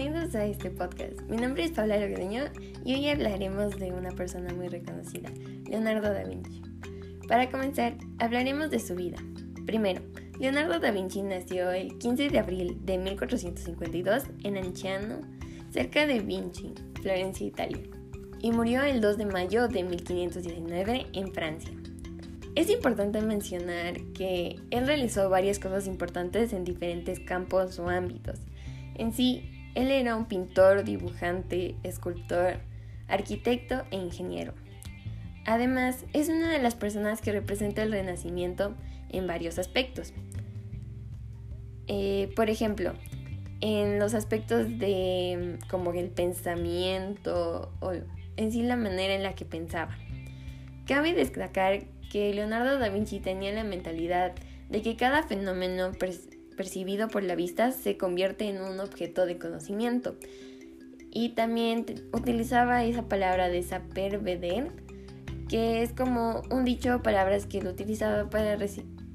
Bienvenidos a este podcast. Mi nombre es Paula Logroño y hoy hablaremos de una persona muy reconocida, Leonardo da Vinci. Para comenzar, hablaremos de su vida. Primero, Leonardo da Vinci nació el 15 de abril de 1452 en Anciano, cerca de Vinci, Florencia, Italia, y murió el 2 de mayo de 1519 en Francia. Es importante mencionar que él realizó varias cosas importantes en diferentes campos o ámbitos. En sí, él era un pintor, dibujante, escultor, arquitecto e ingeniero. Además, es una de las personas que representa el Renacimiento en varios aspectos. Eh, por ejemplo, en los aspectos de como el pensamiento o en sí la manera en la que pensaba. Cabe destacar que Leonardo da Vinci tenía la mentalidad de que cada fenómeno percibido por la vista se convierte en un objeto de conocimiento. Y también utilizaba esa palabra de saber ver, que es como un dicho o palabras que lo utilizaba para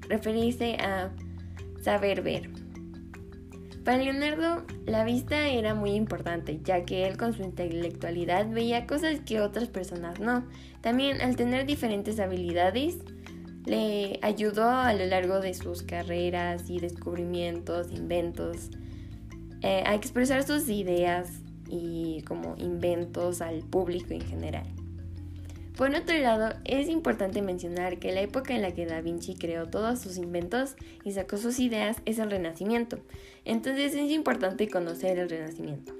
referirse a saber ver. Para Leonardo, la vista era muy importante, ya que él con su intelectualidad veía cosas que otras personas no. También al tener diferentes habilidades, le ayudó a lo largo de sus carreras y descubrimientos, inventos, eh, a expresar sus ideas y como inventos al público en general. Por otro lado, es importante mencionar que la época en la que Da Vinci creó todos sus inventos y sacó sus ideas es el Renacimiento, entonces es importante conocer el Renacimiento.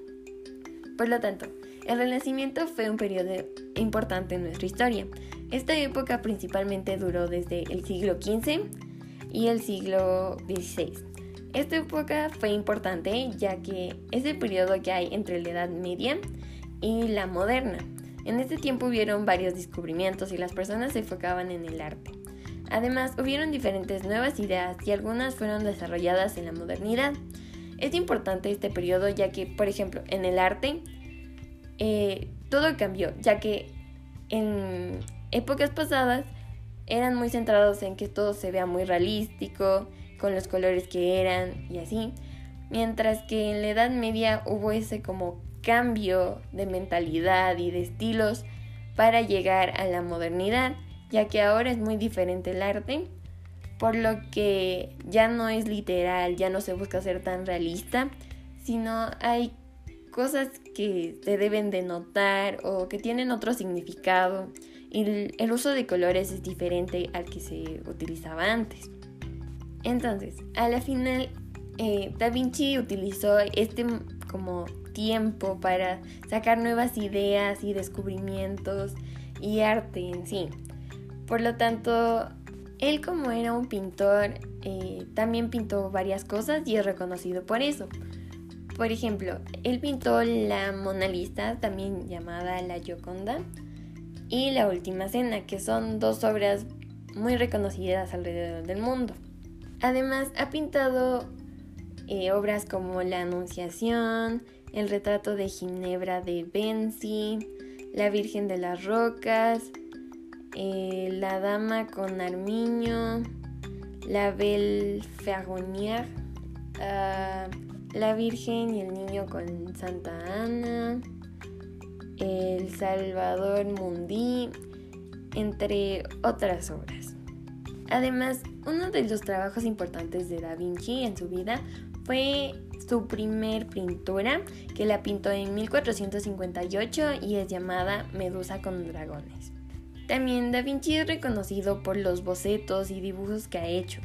Por lo tanto, el Renacimiento fue un periodo importante en nuestra historia. Esta época principalmente duró desde el siglo XV y el siglo XVI. Esta época fue importante ya que es el periodo que hay entre la Edad Media y la moderna. En este tiempo hubieron varios descubrimientos y las personas se enfocaban en el arte. Además, hubieron diferentes nuevas ideas y algunas fueron desarrolladas en la modernidad. Es importante este periodo ya que, por ejemplo, en el arte eh, todo cambió, ya que en épocas pasadas eran muy centrados en que todo se vea muy realístico, con los colores que eran y así, mientras que en la Edad Media hubo ese como cambio de mentalidad y de estilos para llegar a la modernidad, ya que ahora es muy diferente el arte, por lo que ya no es literal, ya no se busca ser tan realista, sino hay cosas que se deben de notar o que tienen otro significado y el uso de colores es diferente al que se utilizaba antes. Entonces, a la final, eh, Da Vinci utilizó este como tiempo para sacar nuevas ideas y descubrimientos y arte en sí. Por lo tanto, él como era un pintor, eh, también pintó varias cosas y es reconocido por eso. Por ejemplo, él pintó la Mona Lisa, también llamada la Gioconda, y la Última Cena, que son dos obras muy reconocidas alrededor del mundo. Además, ha pintado eh, obras como La Anunciación, el retrato de Ginebra de Benzi, La Virgen de las Rocas, eh, La Dama con Armiño, La Belle Ferronnière, ah, La Virgen y el Niño con Santa Ana, El Salvador Mundi, entre otras obras. Además, uno de los trabajos importantes de Da Vinci en su vida fue su primer pintura, que la pintó en 1458 y es llamada Medusa con dragones. También Da Vinci es reconocido por los bocetos y dibujos que ha hecho,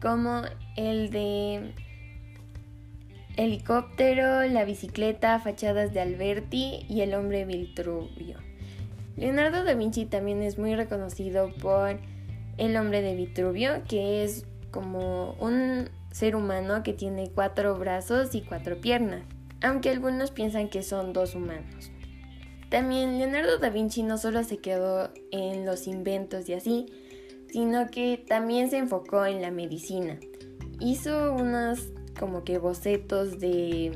como el de helicóptero, la bicicleta, fachadas de Alberti y el hombre Vitruvio. Leonardo da Vinci también es muy reconocido por el hombre de Vitruvio, que es como un ser humano que tiene cuatro brazos y cuatro piernas, aunque algunos piensan que son dos humanos. También Leonardo da Vinci no solo se quedó en los inventos y así, sino que también se enfocó en la medicina. Hizo unos como que bocetos de,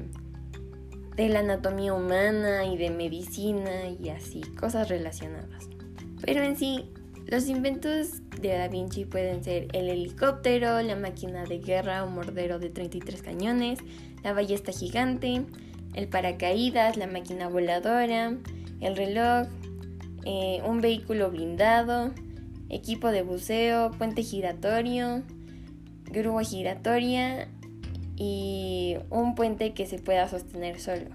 de la anatomía humana y de medicina y así, cosas relacionadas. Pero en sí, los inventos de Da Vinci pueden ser el helicóptero, la máquina de guerra o mordero de 33 cañones, la ballesta gigante, el paracaídas, la máquina voladora, el reloj, eh, un vehículo blindado, equipo de buceo, puente giratorio, grúa giratoria y un puente que se pueda sostener solo.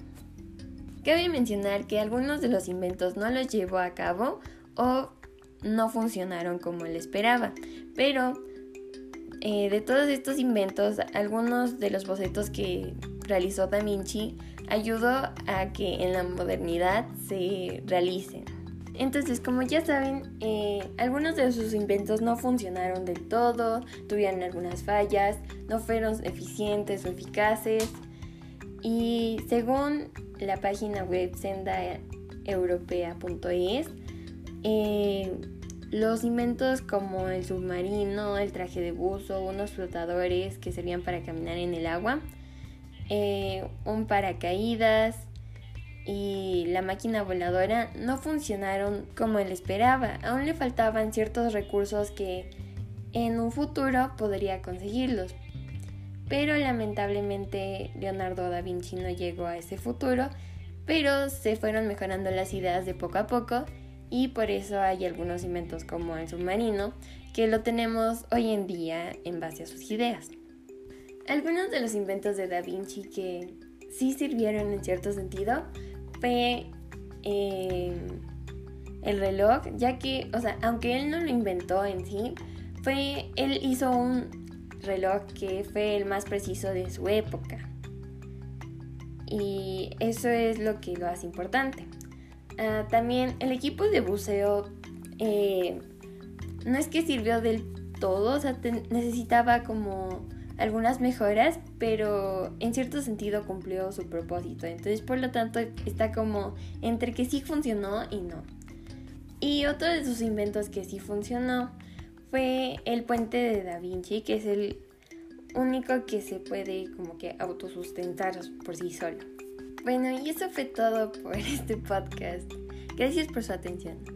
Cabe mencionar que algunos de los inventos no los llevó a cabo o no funcionaron como él esperaba, pero eh, de todos estos inventos, algunos de los bocetos que realizó Da Vinci ayudó a que en la modernidad se realicen. Entonces, como ya saben, eh, algunos de sus inventos no funcionaron del todo, tuvieron algunas fallas, no fueron eficientes o eficaces. Y según la página web sendaeuropea.es, eh, los inventos como el submarino, el traje de buzo, unos flotadores que servían para caminar en el agua, eh, un paracaídas, y la máquina voladora no funcionaron como él esperaba. Aún le faltaban ciertos recursos que en un futuro podría conseguirlos. Pero lamentablemente Leonardo da Vinci no llegó a ese futuro, pero se fueron mejorando las ideas de poco a poco y por eso hay algunos inventos como el submarino que lo tenemos hoy en día en base a sus ideas. Algunos de los inventos de Da Vinci que sí sirvieron en cierto sentido fue eh, el reloj, ya que, o sea, aunque él no lo inventó en sí, fue, él hizo un reloj que fue el más preciso de su época. Y eso es lo que lo hace importante. Ah, también el equipo de buceo eh, no es que sirvió del todo, o sea, necesitaba como algunas mejoras, pero en cierto sentido cumplió su propósito. Entonces, por lo tanto, está como entre que sí funcionó y no. Y otro de sus inventos que sí funcionó fue el puente de Da Vinci, que es el único que se puede como que autosustentar por sí solo. Bueno, y eso fue todo por este podcast. Gracias por su atención.